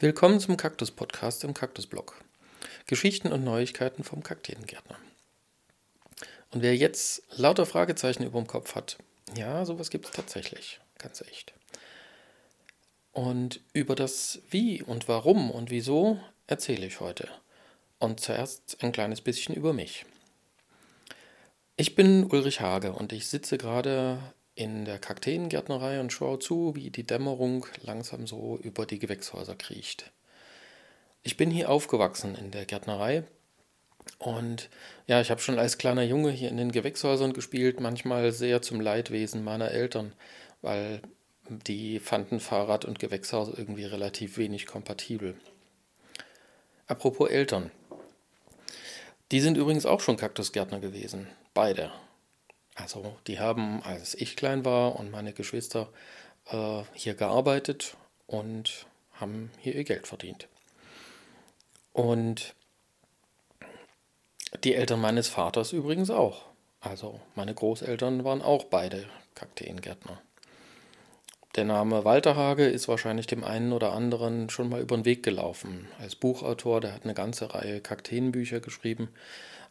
Willkommen zum Kaktus Podcast im Kaktus Blog. Geschichten und Neuigkeiten vom Kakteengärtner. Und wer jetzt lauter Fragezeichen über dem Kopf hat, ja, sowas gibt es tatsächlich, ganz echt. Und über das Wie und Warum und Wieso erzähle ich heute. Und zuerst ein kleines bisschen über mich. Ich bin Ulrich Hage und ich sitze gerade in der Kakteengärtnerei und schaue zu, wie die Dämmerung langsam so über die Gewächshäuser kriecht. Ich bin hier aufgewachsen in der Gärtnerei und ja, ich habe schon als kleiner Junge hier in den Gewächshäusern gespielt, manchmal sehr zum Leidwesen meiner Eltern, weil die fanden Fahrrad und Gewächshaus irgendwie relativ wenig kompatibel. Apropos Eltern. Die sind übrigens auch schon Kaktusgärtner gewesen. Beide. Also die haben, als ich klein war und meine Geschwister äh, hier gearbeitet und haben hier ihr Geld verdient. Und die Eltern meines Vaters übrigens auch. Also meine Großeltern waren auch beide Kakteengärtner. Der Name Walter Hage ist wahrscheinlich dem einen oder anderen schon mal über den Weg gelaufen. Als Buchautor, der hat eine ganze Reihe Kakteenbücher geschrieben.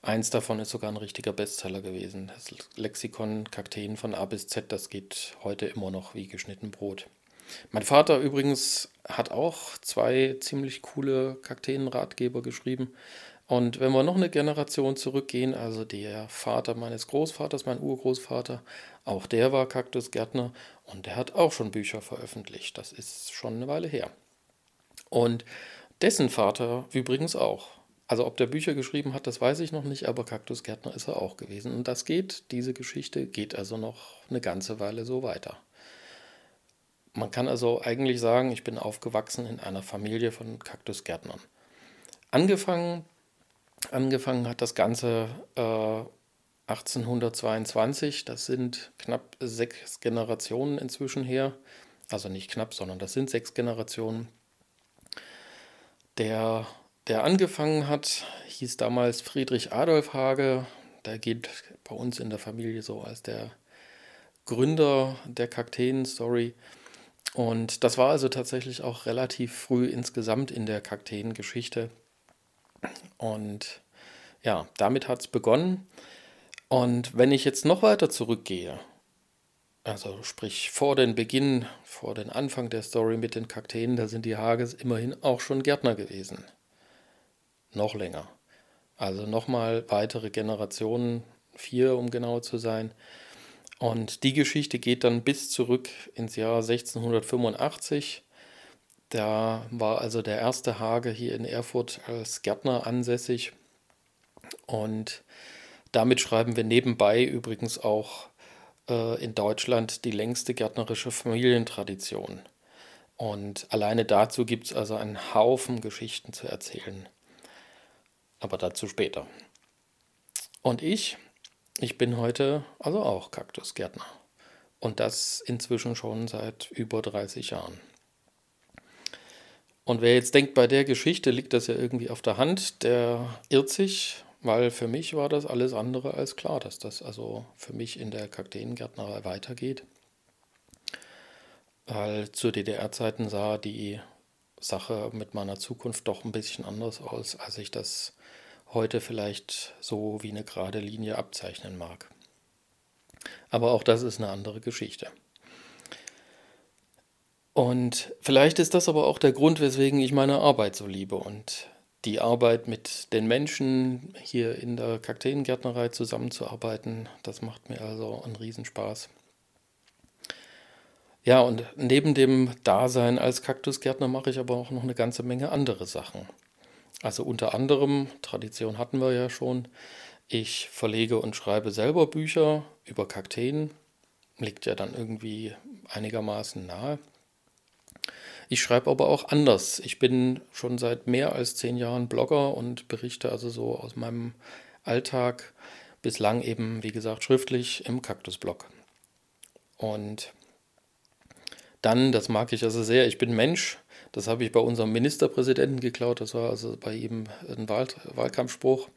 Eins davon ist sogar ein richtiger Bestseller gewesen. Das Lexikon Kakteen von A bis Z, das geht heute immer noch wie geschnitten Brot. Mein Vater übrigens hat auch zwei ziemlich coole Kakteenratgeber geschrieben. Und wenn wir noch eine Generation zurückgehen, also der Vater meines Großvaters, mein Urgroßvater, auch der war Kaktusgärtner und der hat auch schon Bücher veröffentlicht. Das ist schon eine Weile her. Und dessen Vater übrigens auch. Also ob der Bücher geschrieben hat, das weiß ich noch nicht, aber Kaktusgärtner ist er auch gewesen. Und das geht, diese Geschichte geht also noch eine ganze Weile so weiter. Man kann also eigentlich sagen, ich bin aufgewachsen in einer Familie von Kaktusgärtnern. Angefangen Angefangen hat das Ganze äh, 1822. Das sind knapp sechs Generationen inzwischen her. Also nicht knapp, sondern das sind sechs Generationen. Der, der angefangen hat, hieß damals Friedrich Adolf Hage. Der geht bei uns in der Familie so als der Gründer der Kakteen-Story. Und das war also tatsächlich auch relativ früh insgesamt in der Kakteen-Geschichte. Und ja, damit hat es begonnen. Und wenn ich jetzt noch weiter zurückgehe, also sprich vor den Beginn, vor den Anfang der Story mit den Kakteen, da sind die Hages immerhin auch schon Gärtner gewesen. Noch länger. Also nochmal weitere Generationen, vier um genau zu sein. Und die Geschichte geht dann bis zurück ins Jahr 1685. Da war also der erste Hage hier in Erfurt als Gärtner ansässig. Und damit schreiben wir nebenbei übrigens auch äh, in Deutschland die längste gärtnerische Familientradition. Und alleine dazu gibt es also einen Haufen Geschichten zu erzählen. Aber dazu später. Und ich, ich bin heute also auch Kaktusgärtner. Und das inzwischen schon seit über 30 Jahren. Und wer jetzt denkt, bei der Geschichte liegt das ja irgendwie auf der Hand, der irrt sich, weil für mich war das alles andere als klar, dass das also für mich in der Kakteengärtnerei weitergeht. Weil zu DDR-Zeiten sah die Sache mit meiner Zukunft doch ein bisschen anders aus, als ich das heute vielleicht so wie eine gerade Linie abzeichnen mag. Aber auch das ist eine andere Geschichte. Und vielleicht ist das aber auch der Grund, weswegen ich meine Arbeit so liebe und die Arbeit mit den Menschen hier in der Kakteengärtnerei zusammenzuarbeiten, das macht mir also einen Riesenspaß. Ja, und neben dem Dasein als Kaktusgärtner mache ich aber auch noch eine ganze Menge andere Sachen. Also unter anderem, Tradition hatten wir ja schon, ich verlege und schreibe selber Bücher über Kakteen, liegt ja dann irgendwie einigermaßen nahe. Ich schreibe aber auch anders. Ich bin schon seit mehr als zehn Jahren Blogger und berichte also so aus meinem Alltag, bislang eben, wie gesagt, schriftlich im Kaktusblog. Und dann, das mag ich also sehr, ich bin Mensch. Das habe ich bei unserem Ministerpräsidenten geklaut. Das war also bei ihm ein Wahl Wahlkampfspruch.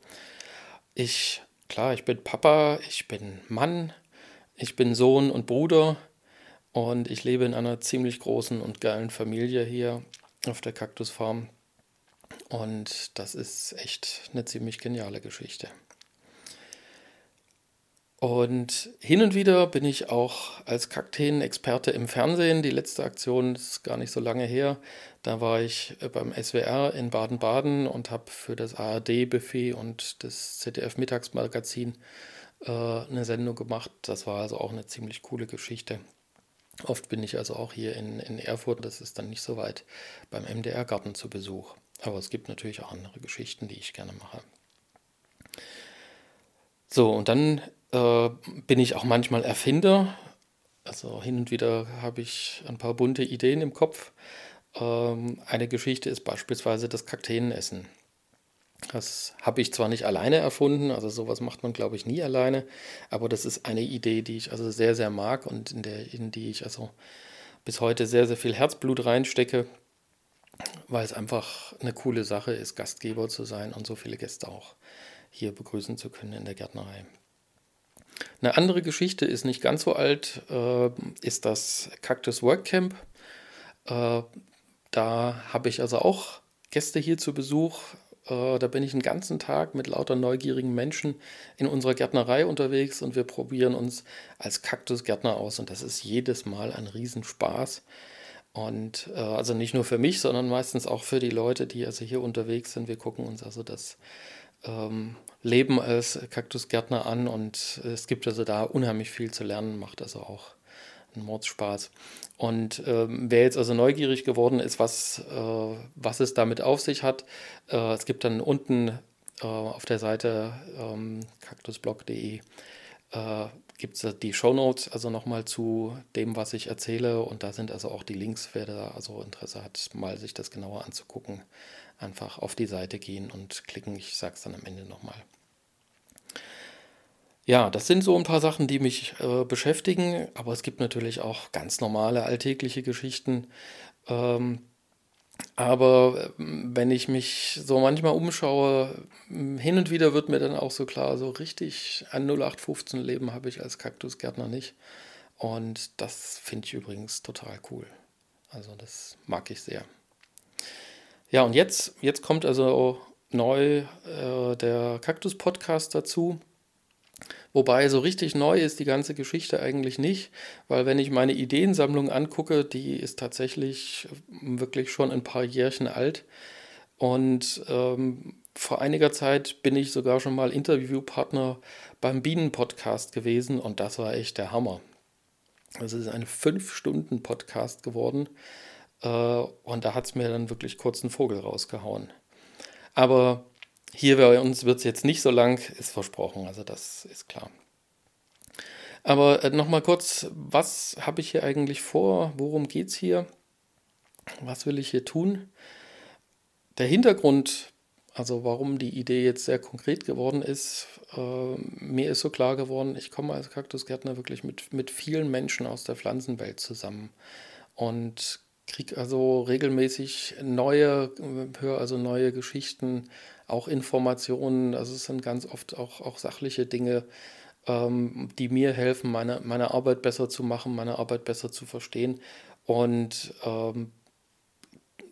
Ich, klar, ich bin Papa, ich bin Mann, ich bin Sohn und Bruder. Und ich lebe in einer ziemlich großen und geilen Familie hier. auf der Kaktusfarm. Und das ist echt eine ziemlich geniale Geschichte. Und hin und wieder bin ich auch als Kakteen-Experte im Fernsehen. Die letzte Aktion ist gar nicht so lange her. Da war ich äh, beim SWR in Baden-Baden und habe für das ARD-Buffet und das ZDF-Mittagsmagazin äh, eine Sendung gemacht. Das war also auch eine ziemlich coole Geschichte. Oft bin ich also auch hier in, in Erfurt, das ist dann nicht so weit, beim MDR-Garten zu Besuch. Aber es gibt natürlich auch andere Geschichten, die ich gerne mache. So, und dann äh, bin ich auch manchmal Erfinder. Also hin und wieder habe ich ein paar bunte Ideen im Kopf. Ähm, eine Geschichte ist beispielsweise das Kakteenessen. Das habe ich zwar nicht alleine erfunden, also sowas macht man, glaube ich, nie alleine, aber das ist eine Idee, die ich also sehr, sehr mag und in, der, in die ich also bis heute sehr, sehr viel Herzblut reinstecke, weil es einfach eine coole Sache ist, Gastgeber zu sein und so viele Gäste auch hier begrüßen zu können in der Gärtnerei. Eine andere Geschichte ist nicht ganz so alt, äh, ist das Cactus Workcamp. Äh, da habe ich also auch Gäste hier zu Besuch. Äh, da bin ich einen ganzen Tag mit lauter neugierigen Menschen in unserer Gärtnerei unterwegs und wir probieren uns als Kaktusgärtner aus und das ist jedes Mal ein Riesenspaß. Und äh, also nicht nur für mich, sondern meistens auch für die Leute, die also hier unterwegs sind. Wir gucken uns also das ähm, Leben als Kaktusgärtner an und es gibt also da unheimlich viel zu lernen, macht also auch einen Mordspaß. Und ähm, wer jetzt also neugierig geworden ist, was, äh, was es damit auf sich hat, äh, es gibt dann unten äh, auf der Seite ähm, kaktusblog.de äh, gibt es die Shownotes, also nochmal zu dem, was ich erzähle. Und da sind also auch die Links, wer da also Interesse hat, mal sich das genauer anzugucken. Einfach auf die Seite gehen und klicken. Ich sage es dann am Ende nochmal. Ja, das sind so ein paar Sachen, die mich äh, beschäftigen, aber es gibt natürlich auch ganz normale alltägliche Geschichten. Ähm, aber ähm, wenn ich mich so manchmal umschaue, hin und wieder wird mir dann auch so klar, so richtig ein 0815 Leben habe ich als Kaktusgärtner nicht. Und das finde ich übrigens total cool. Also das mag ich sehr. Ja, und jetzt, jetzt kommt also neu äh, der Kaktus-Podcast dazu. Wobei so richtig neu ist die ganze Geschichte eigentlich nicht, weil wenn ich meine Ideensammlung angucke, die ist tatsächlich wirklich schon ein paar Jährchen alt. Und ähm, vor einiger Zeit bin ich sogar schon mal Interviewpartner beim Bienen-Podcast gewesen und das war echt der Hammer. Es ist ein 5-Stunden-Podcast geworden äh, und da hat es mir dann wirklich kurz einen Vogel rausgehauen. Aber hier bei uns wird es jetzt nicht so lang, ist versprochen, also das ist klar. Aber äh, nochmal kurz, was habe ich hier eigentlich vor? Worum geht es hier? Was will ich hier tun? Der Hintergrund, also warum die Idee jetzt sehr konkret geworden ist, äh, mir ist so klar geworden, ich komme als Kaktusgärtner wirklich mit, mit vielen Menschen aus der Pflanzenwelt zusammen und kriege also regelmäßig neue, höre also neue Geschichten, auch Informationen, also es sind ganz oft auch, auch sachliche Dinge, ähm, die mir helfen, meine, meine Arbeit besser zu machen, meine Arbeit besser zu verstehen. Und ähm,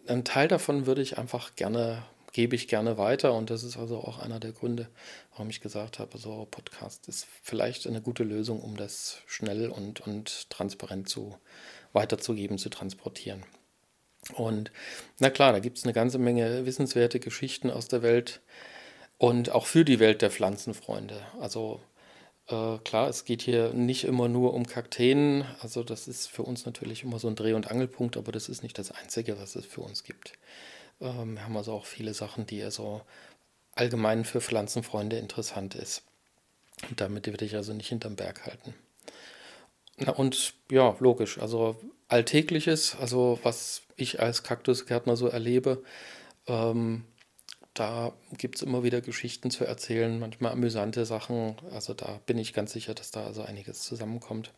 ein Teil davon würde ich einfach gerne, gebe ich gerne weiter. Und das ist also auch einer der Gründe, warum ich gesagt habe, so Podcast ist vielleicht eine gute Lösung, um das schnell und, und transparent zu weiterzugeben, zu transportieren. Und na klar, da gibt es eine ganze Menge wissenswerte Geschichten aus der Welt und auch für die Welt der Pflanzenfreunde. Also äh, klar, es geht hier nicht immer nur um Kakteen. Also das ist für uns natürlich immer so ein Dreh- und Angelpunkt, aber das ist nicht das Einzige, was es für uns gibt. Ähm, wir haben also auch viele Sachen, die also allgemein für Pflanzenfreunde interessant ist. Und damit würde ich also nicht hinterm Berg halten. Na und ja, logisch. Also Alltägliches, also was ich als Kaktusgärtner so erlebe, ähm, da gibt es immer wieder Geschichten zu erzählen, manchmal amüsante Sachen. Also da bin ich ganz sicher, dass da also einiges zusammenkommt.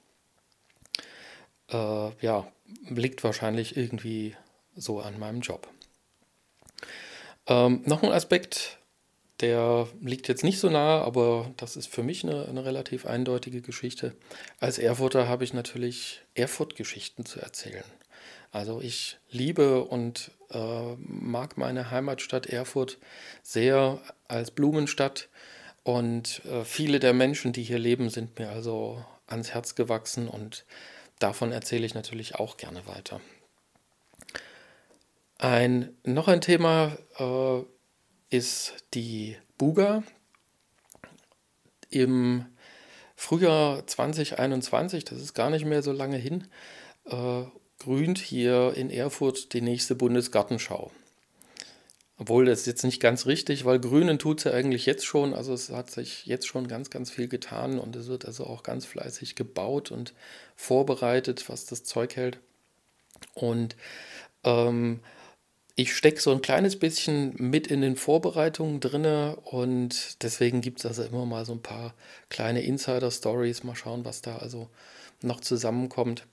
Äh, ja, liegt wahrscheinlich irgendwie so an meinem Job. Ähm, noch ein Aspekt, der liegt jetzt nicht so nah, aber das ist für mich eine, eine relativ eindeutige Geschichte. Als Erfurter habe ich natürlich Erfurt-Geschichten zu erzählen. Also ich liebe und äh, mag meine Heimatstadt Erfurt sehr als Blumenstadt und äh, viele der Menschen, die hier leben, sind mir also ans Herz gewachsen und davon erzähle ich natürlich auch gerne weiter. Ein, noch ein Thema äh, ist die Buga. Im Frühjahr 2021, das ist gar nicht mehr so lange hin, äh, grünt hier in Erfurt die nächste Bundesgartenschau. Obwohl das ist jetzt nicht ganz richtig, weil Grünen tut es ja eigentlich jetzt schon. Also es hat sich jetzt schon ganz, ganz viel getan und es wird also auch ganz fleißig gebaut und vorbereitet, was das Zeug hält. Und ähm, ich stecke so ein kleines bisschen mit in den Vorbereitungen drinne und deswegen gibt es also immer mal so ein paar kleine Insider-Stories. Mal schauen, was da also noch zusammenkommt.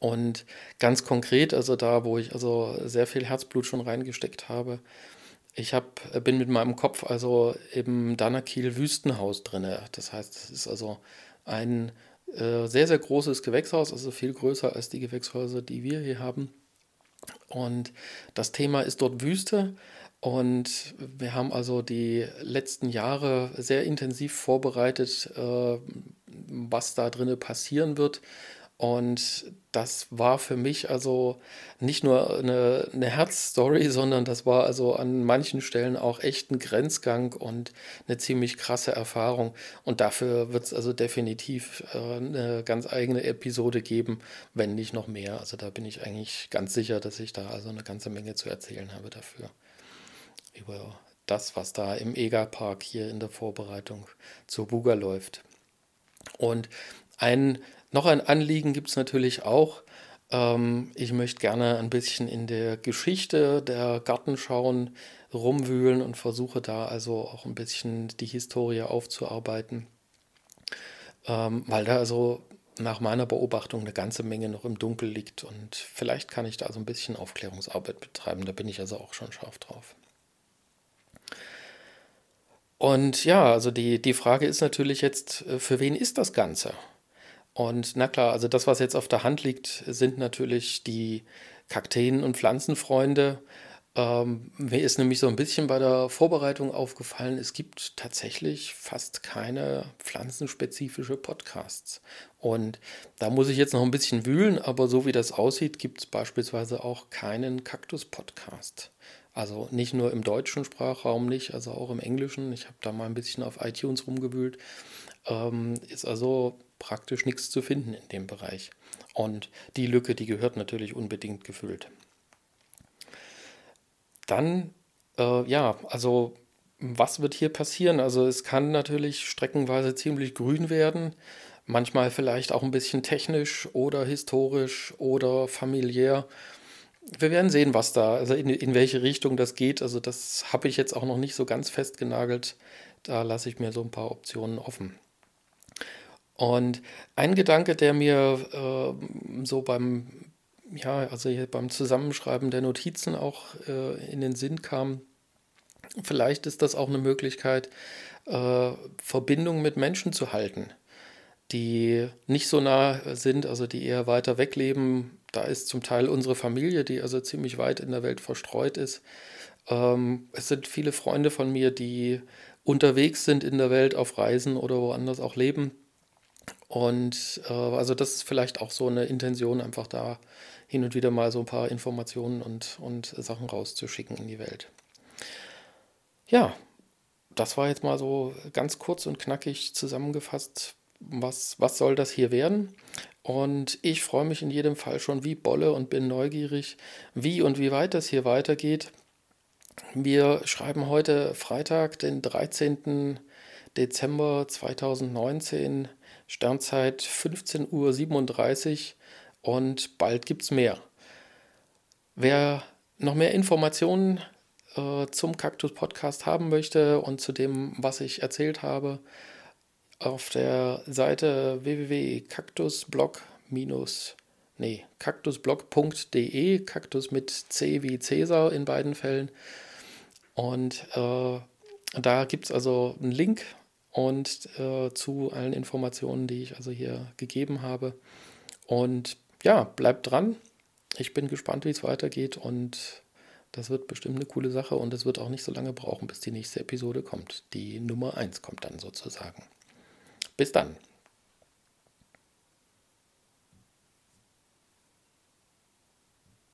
Und ganz konkret, also da, wo ich also sehr viel Herzblut schon reingesteckt habe, ich hab, bin mit meinem Kopf also im Danakil Wüstenhaus drin. Das heißt, es ist also ein äh, sehr, sehr großes Gewächshaus, also viel größer als die Gewächshäuser, die wir hier haben. Und das Thema ist dort Wüste. Und wir haben also die letzten Jahre sehr intensiv vorbereitet, äh, was da drinnen passieren wird. Und das war für mich also nicht nur eine, eine Herzstory, sondern das war also an manchen Stellen auch echt ein Grenzgang und eine ziemlich krasse Erfahrung. Und dafür wird es also definitiv äh, eine ganz eigene Episode geben, wenn nicht noch mehr. Also da bin ich eigentlich ganz sicher, dass ich da also eine ganze Menge zu erzählen habe dafür. Über das, was da im EGA-Park hier in der Vorbereitung zur Buga läuft. Und ein noch ein Anliegen gibt es natürlich auch. Ähm, ich möchte gerne ein bisschen in der Geschichte der Gartenschauen rumwühlen und versuche da also auch ein bisschen die Historie aufzuarbeiten, ähm, weil da also nach meiner Beobachtung eine ganze Menge noch im Dunkel liegt und vielleicht kann ich da so ein bisschen Aufklärungsarbeit betreiben. Da bin ich also auch schon scharf drauf. Und ja, also die, die Frage ist natürlich jetzt, äh, für wen ist das Ganze? Und na klar, also das, was jetzt auf der Hand liegt, sind natürlich die Kakteen- und Pflanzenfreunde. Ähm, mir ist nämlich so ein bisschen bei der Vorbereitung aufgefallen, es gibt tatsächlich fast keine pflanzenspezifische Podcasts. Und da muss ich jetzt noch ein bisschen wühlen, aber so wie das aussieht, gibt es beispielsweise auch keinen Kaktus-Podcast. Also nicht nur im deutschen Sprachraum nicht, also auch im englischen. Ich habe da mal ein bisschen auf iTunes rumgewühlt. Ähm, ist also praktisch nichts zu finden in dem Bereich. Und die Lücke, die gehört natürlich unbedingt gefüllt. Dann, äh, ja, also was wird hier passieren? Also es kann natürlich streckenweise ziemlich grün werden, manchmal vielleicht auch ein bisschen technisch oder historisch oder familiär. Wir werden sehen, was da, also in, in welche Richtung das geht. Also das habe ich jetzt auch noch nicht so ganz festgenagelt. Da lasse ich mir so ein paar Optionen offen. Und ein Gedanke, der mir äh, so beim, ja, also beim Zusammenschreiben der Notizen auch äh, in den Sinn kam, vielleicht ist das auch eine Möglichkeit, äh, Verbindungen mit Menschen zu halten, die nicht so nah sind, also die eher weiter weg leben. Da ist zum Teil unsere Familie, die also ziemlich weit in der Welt verstreut ist. Ähm, es sind viele Freunde von mir, die unterwegs sind in der Welt auf Reisen oder woanders auch leben und äh, also das ist vielleicht auch so eine Intention, einfach da hin und wieder mal so ein paar Informationen und, und Sachen rauszuschicken in die Welt. Ja, das war jetzt mal so ganz kurz und knackig zusammengefasst, was, was soll das hier werden. Und ich freue mich in jedem Fall schon wie Bolle und bin neugierig, wie und wie weit das hier weitergeht. Wir schreiben heute Freitag, den 13. Dezember 2019. Sternzeit 15.37 Uhr und bald gibt es mehr. Wer noch mehr Informationen äh, zum Kaktus Podcast haben möchte und zu dem, was ich erzählt habe, auf der Seite www.kaktusblog- nee, kaktusblog.de, Kaktus mit C wie Cäsar in beiden Fällen. Und äh, da gibt es also einen Link und äh, zu allen Informationen, die ich also hier gegeben habe. Und ja, bleibt dran. ich bin gespannt, wie es weitergeht und das wird bestimmt eine coole Sache und es wird auch nicht so lange brauchen, bis die nächste Episode kommt. Die Nummer 1 kommt dann sozusagen. Bis dann.